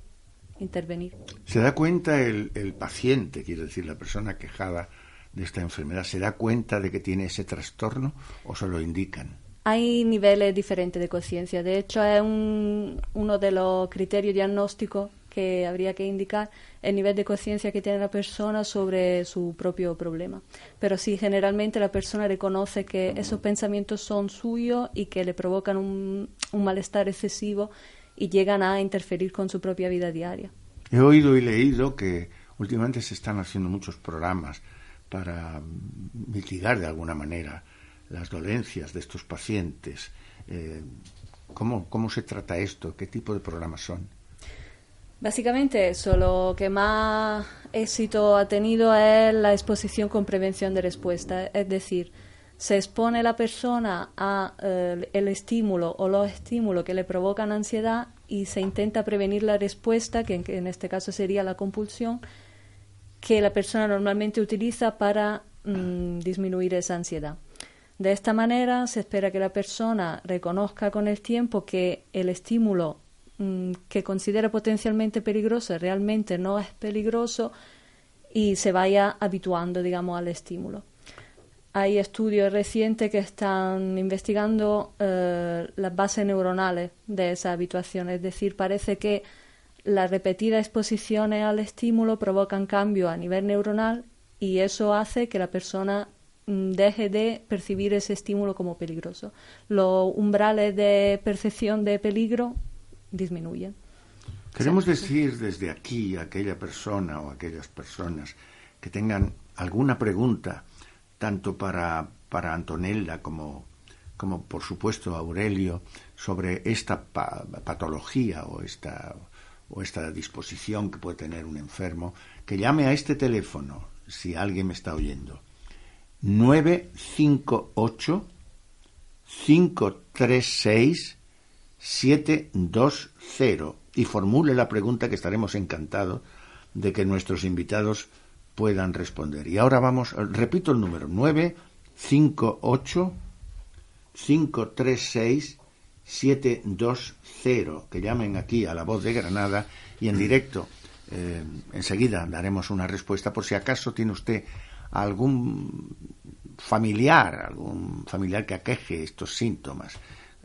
S4: intervenir.
S1: ¿Se da cuenta el, paciente, quiero decir, la persona quejada de esta enfermedad, se da cuenta de que tiene ese trastorno o se lo indican?
S4: Hay niveles diferentes de conciencia. De hecho, es uno de los criterios diagnósticos que habría que indicar el nivel de conciencia que tiene la persona sobre su propio problema. Pero sí, generalmente la persona reconoce que esos pensamientos son suyos y que le provocan un, un malestar excesivo y llegan a interferir con su propia vida diaria.
S1: He oído y leído que últimamente se están haciendo muchos programas para mitigar de alguna manera las dolencias de estos pacientes. Eh, ¿cómo, ¿Cómo se trata esto? ¿Qué tipo de programas son?
S4: Básicamente eso, lo que más éxito ha tenido es la exposición con prevención de respuesta, es decir, se expone la persona a eh, el estímulo o los estímulos que le provocan ansiedad y se intenta prevenir la respuesta, que en, este caso sería la compulsión, que la persona normalmente utiliza para mm, disminuir esa ansiedad. De esta manera se espera que la persona reconozca con el tiempo que el estímulo mm, que considera potencialmente peligroso realmente no es peligroso y se vaya habituando, digamos, al estímulo. Hay estudios recientes que están investigando eh, las bases neuronales de esa habituación, es decir, parece que las repetidas exposiciones al estímulo provocan cambios a nivel neuronal y eso hace que la persona Mm, deje de percibir ese estímulo como peligroso. Los umbrales de percepción de peligro
S1: Queremos decir desde aquí a aquella persona o aquellas personas que tengan alguna pregunta, tanto para, para Antonella como, como, por supuesto, Aurelio, sobre esta patología o esta, o esta disposición que puede tener un enfermo, que llame a este teléfono si alguien me está oyendo. 958 536 720 y formule la pregunta que estaremos encantados de que nuestros invitados puedan responder. Y ahora vamos, repito el número, 958 536 720, que llamen aquí a la voz de Granada y en directo. Eh, enseguida daremos una respuesta por si acaso tiene usted algún familiar, algún familiar que aqueje estos síntomas.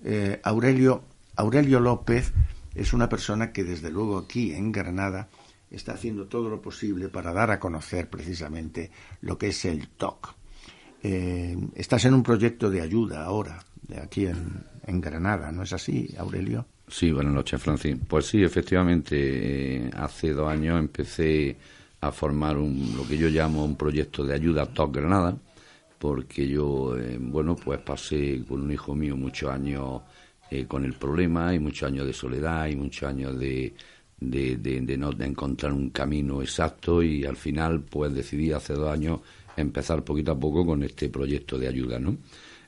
S1: Eh, Aurelio, Aurelio López es una persona que desde luego aquí en Granada está haciendo todo lo posible para dar a conocer precisamente lo que es el TOC. Eh, estás en un proyecto de ayuda ahora, de aquí en, Granada, ¿no es así, Aurelio?
S5: Sí, buenas noches, Francis. Pues sí, efectivamente, eh, hace dos años empecé a formar un, lo que yo llamo un proyecto de ayuda TOC Granada, porque yo, eh, bueno, pues pasé con un hijo mío muchos años eh, con el problema y muchos años de soledad y muchos años de, de, de, no de encontrar un camino exacto y al final pues decidí hace dos años empezar poquito a poco con este proyecto de ayuda, ¿no?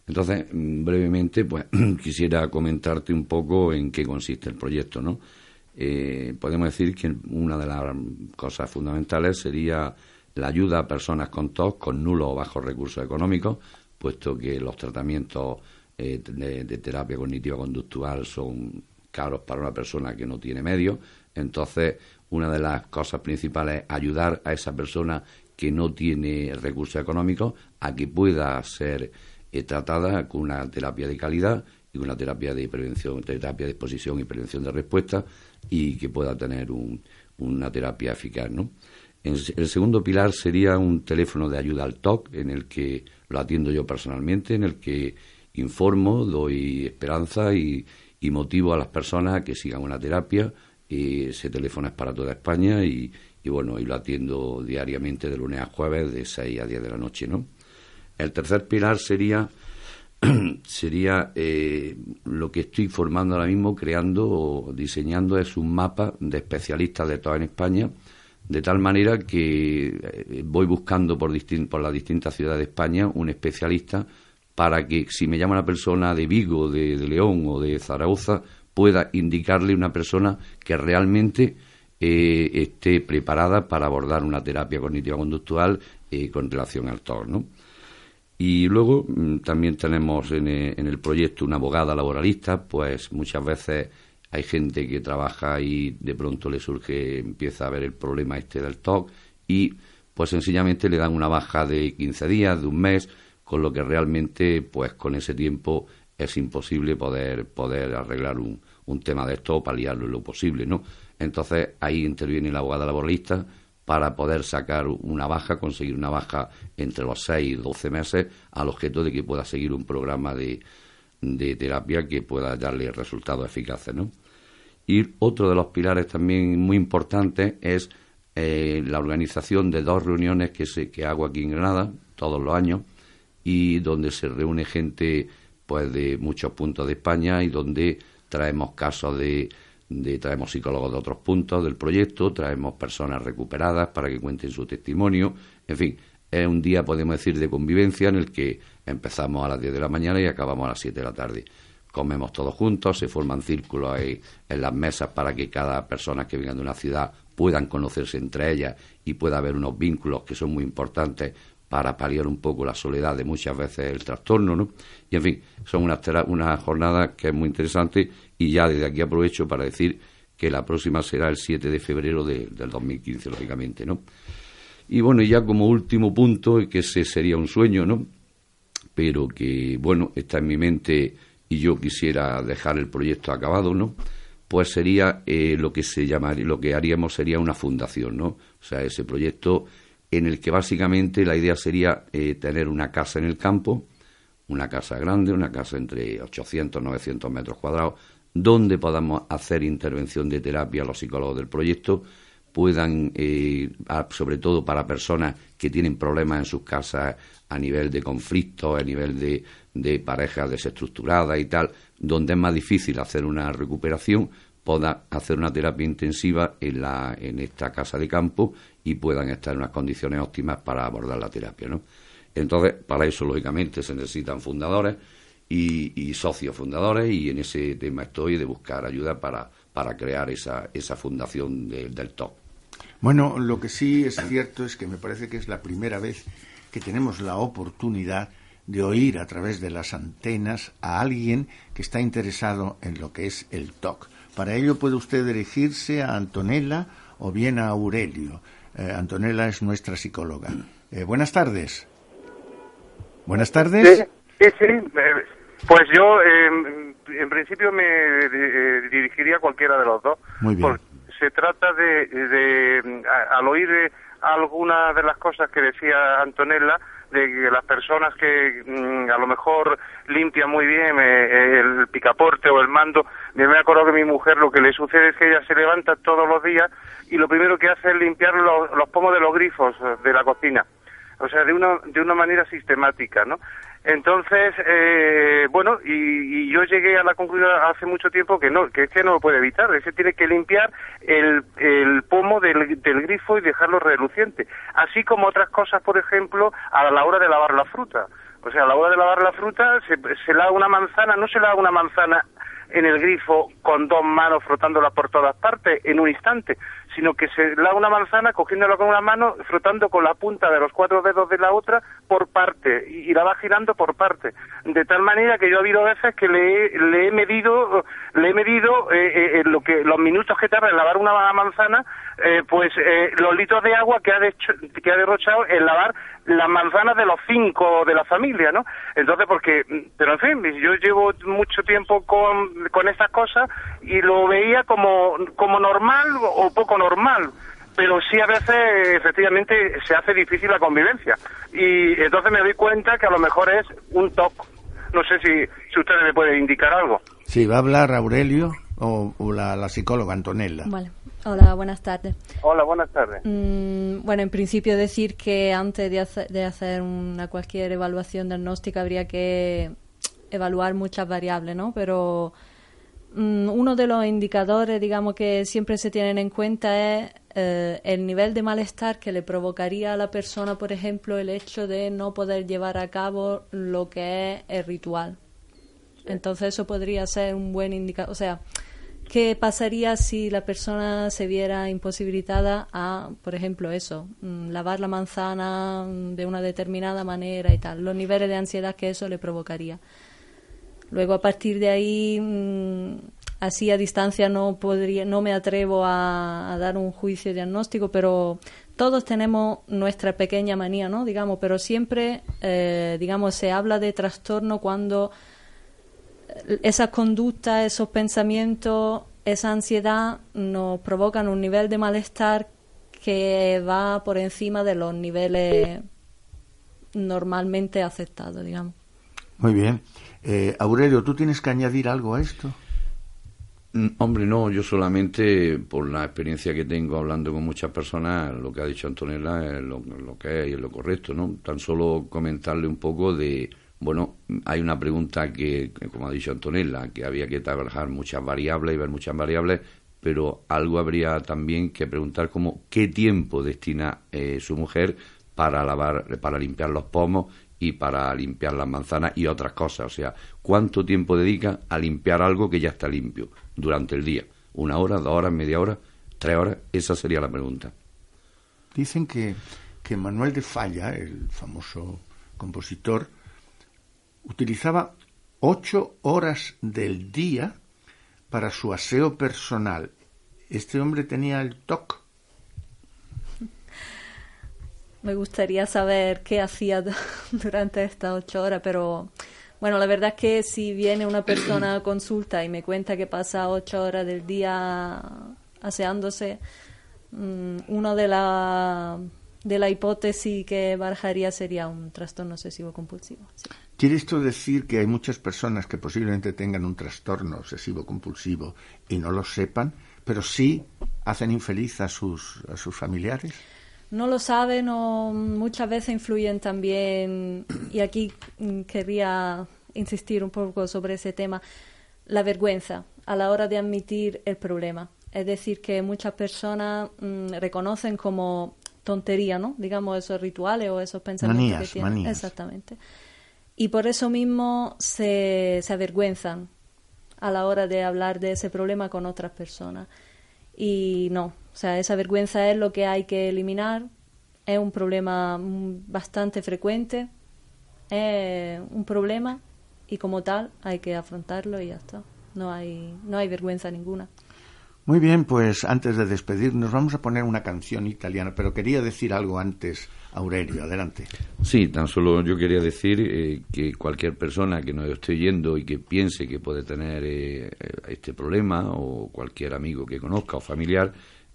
S5: Entonces, mm, brevemente, pues quisiera comentarte un poco en qué consiste el proyecto, ¿no? Eh, podemos decir que una de las cosas fundamentales sería la ayuda a personas con TOC con nulos o bajos recursos económicos, puesto que los tratamientos eh, de, terapia cognitiva conductual son caros para una persona que no tiene medios. Entonces, una de las cosas principales es ayudar a esa persona que no tiene recursos económicos a que pueda ser eh, tratada con una terapia de calidad y una terapia de prevención, terapia de exposición y prevención de respuesta y que pueda tener una terapia eficaz, ¿no? el segundo pilar sería un teléfono de ayuda al TOC, en el que lo atiendo yo personalmente, en el que informo, doy esperanza y, motivo a las personas a que sigan una terapia. Y ese teléfono es para toda España y, bueno, y lo atiendo diariamente de lunes a jueves de 6 a 10 de la noche, ¿no? El tercer pilar sería sería eh, lo que estoy formando ahora mismo, creando o diseñando es un mapa de especialistas de toda en España, de tal manera que eh, voy buscando por, por las distintas ciudades de España un especialista para que si me llama una persona de Vigo, de, León o de Zaragoza, pueda indicarle una persona que realmente eh, esté preparada para abordar una terapia cognitiva conductual con relación al TOR, ¿no? Y luego mm, también tenemos en, eh, en, el proyecto una abogada laboralista, pues muchas veces hay gente que trabaja y de pronto le surge, empieza a ver el problema este del TOC y pues sencillamente le dan una baja de 15 días, de un mes, con lo que realmente pues con ese tiempo es imposible poder, poder arreglar un, un tema de esto o paliarlo lo posible, ¿no? Entonces ahí interviene la abogada laboralista para poder sacar una baja, conseguir una baja entre los 6 y 12 meses al objeto de que pueda seguir un programa de, de terapia que pueda darle resultados eficaces. ¿no? Y otro de los pilares también muy importantes es eh, la organización de dos reuniones que, se, que hago aquí en Granada todos los años y donde se reúne gente pues de muchos puntos de España y donde traemos casos de, de, traemos psicólogos de otros puntos del proyecto, traemos personas recuperadas para que cuenten su testimonio, en fin, es un día podemos decir de convivencia en el que empezamos a las 10 de la mañana y acabamos a las 7 de la tarde. Comemos todos juntos, se forman círculos ahí en las mesas para que cada persona que venga de una ciudad puedan conocerse entre ellas y pueda haber unos vínculos que son muy importantes para paliar un poco la soledad de muchas veces el trastorno, ¿no? Y en fin, son una, una jornada que es muy interesante y ya desde aquí aprovecho para decir que la próxima será el 7 de febrero del 2015, lógicamente, ¿no? Y bueno, y ya como último punto, que ese sería un sueño, ¿no? Pero que, bueno, está en mi mente y yo quisiera dejar el proyecto acabado, ¿no? Pues sería eh, lo que se llamaría, lo que haríamos sería una fundación, ¿no? O sea, ese proyecto en el que básicamente la idea sería eh, tener una casa en el campo, una casa grande, una casa entre 800 900 metros cuadrados, donde podamos hacer intervención de terapia los psicólogos del proyecto, puedan, eh, sobre todo para personas que tienen problemas en sus casas a nivel de conflictos, a nivel de, de parejas desestructuradas y tal, donde es más difícil hacer una recuperación, pueda hacer una terapia intensiva en, la, en esta casa de campo y puedan estar en unas condiciones óptimas para abordar la terapia. ¿no? Entonces, para eso, lógicamente, se necesitan fundadores y, socios fundadores y en ese tema estoy de buscar ayuda para, para crear esa, esa fundación del TOC.
S1: Bueno, lo que sí es cierto es que me parece que es la primera vez que tenemos la oportunidad de oír a través de las antenas a alguien que está interesado en lo que es el TOC. Para ello puede usted dirigirse a Antonella o bien a Aurelio. Eh, Antonella es nuestra psicóloga. Eh, buenas tardes. Buenas tardes.
S6: Sí, sí. Pues yo, en principio, me eh, dirigiría a cualquiera de los dos.
S1: Muy bien.
S6: se trata de, al oír algunas de las cosas que decía Antonella, de las personas que mm, a lo mejor limpian muy bien el picaporte o el mando, me acuerdo que mi mujer lo que le sucede es que ella se levanta todos los días y lo primero que hace es limpiar los, los pomos de los grifos de la cocina. O sea, de una, de una manera sistemática, ¿no? Entonces, eh, bueno, y, yo llegué a la conclusión hace mucho tiempo que no, que es que no lo puede evitar, es que tiene que limpiar el, el pomo del, del, grifo y dejarlo reluciente. Así como otras cosas, por ejemplo, a la hora de lavar la fruta. O sea, a la hora de lavar la fruta se, se lava una manzana, no se lava una manzana en el grifo con dos manos frotándola por todas partes en un instante, sino que se lava una manzana cogiéndola con una mano, frotando con la punta de los cuatro dedos de la otra por parte y, la va girando por parte, de tal manera que yo ha habido veces que le, le he medido, le he medido eh, eh, lo que los minutos que tarda en lavar una manzana, eh, pues los litros de agua que ha, que ha derrochado en lavar las manzanas de los cinco de la familia, ¿no? Entonces, porque, pero en fin, yo llevo mucho tiempo con, con estas cosas y lo veía como, como normal o poco normal pero sí a veces efectivamente se hace difícil la convivencia. Y entonces me doy cuenta que a lo mejor es un toque. No sé si, si ustedes me pueden indicar algo.
S1: Sí, va a hablar Aurelio o, la, la, psicóloga Antonella.
S4: Vale. Hola, buenas tardes.
S6: Hola, buenas tardes.
S4: Mm, bueno, en principio decir que antes de hacer, de hacer una cualquier evaluación diagnóstica habría que evaluar muchas variables, ¿no? Pero mm, uno de los indicadores, digamos, que siempre se tienen en cuenta es eh, el nivel de malestar que le provocaría a la persona, por ejemplo, el hecho de no poder llevar a cabo lo que es el ritual. Entonces eso podría ser un buen indicador, o sea, ¿Qué pasaría si la persona se viera imposibilitada a, por ejemplo, eso, mm, lavar la manzana de una determinada manera y tal? Los niveles de ansiedad que eso le provocaría. Luego, a partir de ahí, mm, así a distancia no podría, no me atrevo a, dar un juicio diagnóstico, pero todos tenemos nuestra pequeña manía, ¿no? Digamos, pero siempre, eh, digamos, se habla de trastorno cuando esa conducta, esos pensamientos esa ansiedad nos provoca un nivel de malestar que va por encima de los niveles normalmente aceptados, digamos.
S1: Muy bien. Eh, Aurelio, ¿tú tienes que añadir algo a esto?
S5: Mm, hombre, no, yo solamente por la experiencia que tengo hablando con muchas personas, lo que ha dicho Antonella es lo, que es y es lo correcto, ¿no? Tan solo comentarle un poco de, bueno, hay una pregunta que, como ha dicho Antonella, que había que trabajar muchas variables y ver muchas variables, pero algo habría también que preguntar como qué tiempo destina eh, su mujer para lavar, para limpiar los pomos y para limpiar las manzanas y otras cosas. O sea, ¿cuánto tiempo dedica a limpiar algo que ya está limpio durante el día? ¿Una hora, dos horas, media hora, tres horas? Esa sería la pregunta.
S1: Dicen que, que Manuel de Falla, el famoso compositor, utilizaba ocho horas del día para su aseo personal. Este hombre tenía el TOC
S4: me gustaría saber qué hacía durante estas ocho horas, pero bueno, la verdad es que si viene una persona a consulta y me cuenta que pasa ocho horas del día aseándose, mm, una de la de la hipótesis que barajaría sería un trastorno obsesivo compulsivo.
S1: ¿Quiere esto decir que hay muchas personas que posiblemente tengan un trastorno obsesivo compulsivo y no lo sepan, pero sí hacen infeliz a sus, a sus familiares?
S4: no lo saben o muchas veces influyen también, y aquí quería insistir un poco sobre ese tema, la vergüenza a la hora de admitir el problema. Es decir, que muchas personas mm, reconocen como tontería, ¿no? Digamos, esos rituales o esos pensamientos que tienen. Exactamente. Y por eso mismo se, se avergüenzan a la hora de hablar de ese problema con otras personas. Y no, o sea, esa vergüenza es lo que hay que eliminar. Es un problema bastante frecuente. Es un problema y como tal hay que afrontarlo y ya está. No hay, no hay vergüenza ninguna.
S1: Muy bien, pues antes de despedirnos vamos a poner una canción italiana, pero quería decir algo antes, Aurelio, adelante.
S5: Sí, tan solo yo quería decir eh, que cualquier persona que nos esté oyendo y que piense que puede tener eh, este problema o cualquier amigo que conozca o familiar,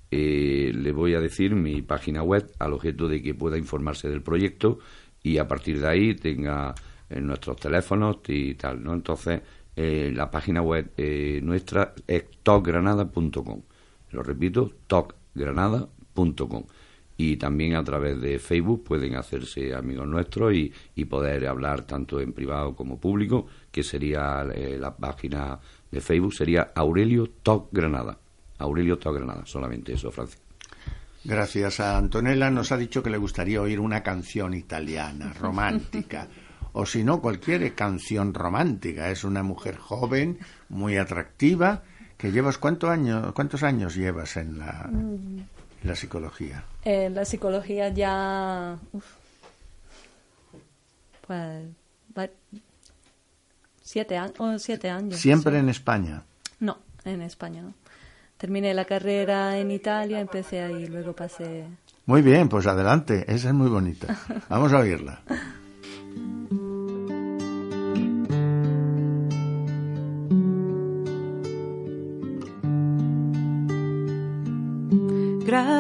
S5: eh, le voy a decir mi página web al objeto de que pueda informarse del proyecto y a partir de ahí tenga eh, nuestros teléfonos y tal, ¿no? Entonces, eh, la página web eh, nuestra es tocgranada.com. Lo repito, tocgranada.com. Y también a través de Facebook pueden hacerse amigos nuestros y, y poder hablar tanto en privado como público, que sería la página de Facebook, sería Aurelio Toc Granada. Aurelio Granada, solamente eso, Francia.
S1: Gracias a Antonella. Nos ha dicho que le gustaría oír una canción italiana, romántica. O si no, cualquier canción romántica. Es una mujer joven, muy atractiva, que llevas ¿cuántos años, cuántos años llevas en la, la psicología?
S4: En la psicología ya... pues... Siete, siete años.
S1: ¿Siempre en España?
S4: No, en España no terminé la carrera en Italia, empecé ahí, luego pasé.
S1: Muy bien, pues adelante, esa es muy bonita. Vamos a oírla.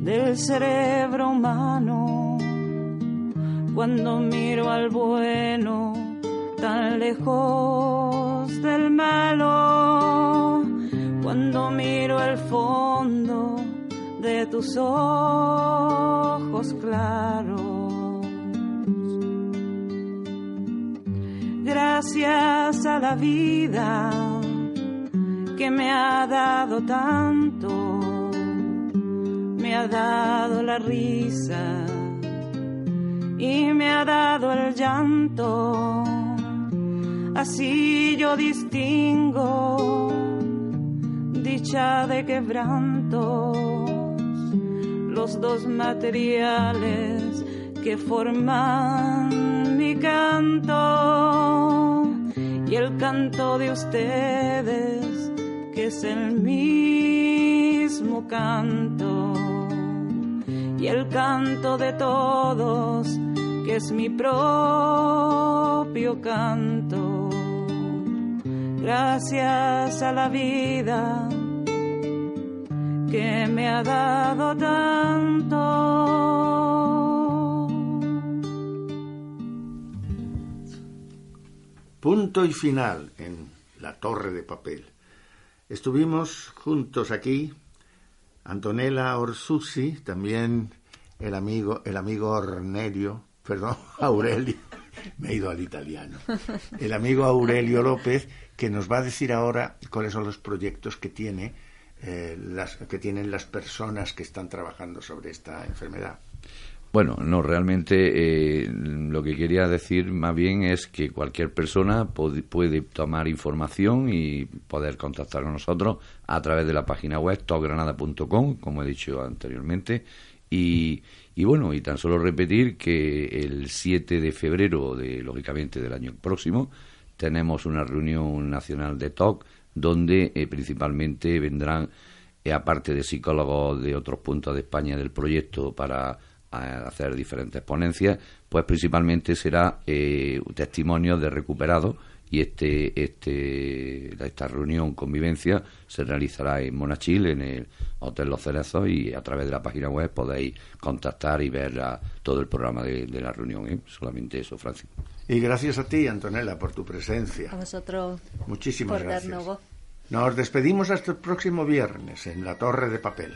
S7: del cerebro humano, cuando miro al bueno tan lejos del malo, cuando miro el fondo de tus ojos claros. Gracias a la vida que me ha dado tanto, me ha dado la risa y me ha dado el llanto. Así yo distingo dicha de quebrantos, los dos materiales que forman mi canto y el canto de ustedes que es el mismo canto y el canto de todos que es mi propio canto gracias a la vida que me ha dado tanto
S1: Punto y final en la torre de papel. Estuvimos juntos aquí, Antonella Orsusi, también el amigo, el amigo Ornelio, perdón, Aurelio, me he ido al italiano, el amigo Aurelio López, que nos va a decir ahora cuáles son los proyectos que tiene, eh, las, que tienen las personas que están trabajando sobre esta enfermedad.
S5: Bueno, no, realmente eh, lo que quería decir más bien es que cualquier persona puede tomar información y poder contactar con nosotros a través de la página web togranada.com, como he dicho anteriormente. Y, y, bueno, y tan solo repetir que el 7 de febrero, de lógicamente del año próximo, tenemos una reunión nacional de TOC donde eh, principalmente vendrán, eh, aparte de psicólogos de otros puntos de España del proyecto para a hacer diferentes ponencias, pues principalmente será eh, testimonio de recuperados y este, este, esta reunión convivencia se realizará en Monachil, en el Hotel Los Cerezos, y a través de la página web podéis contactar y ver todo el programa de, la reunión. ¿eh? Solamente eso, Francisco.
S1: Y gracias a ti, Antonella, por tu presencia.
S4: A vosotros.
S1: Muchísimas
S4: por
S1: gracias.
S4: Darnos voz.
S1: Nos despedimos hasta el próximo viernes en la Torre de Papel.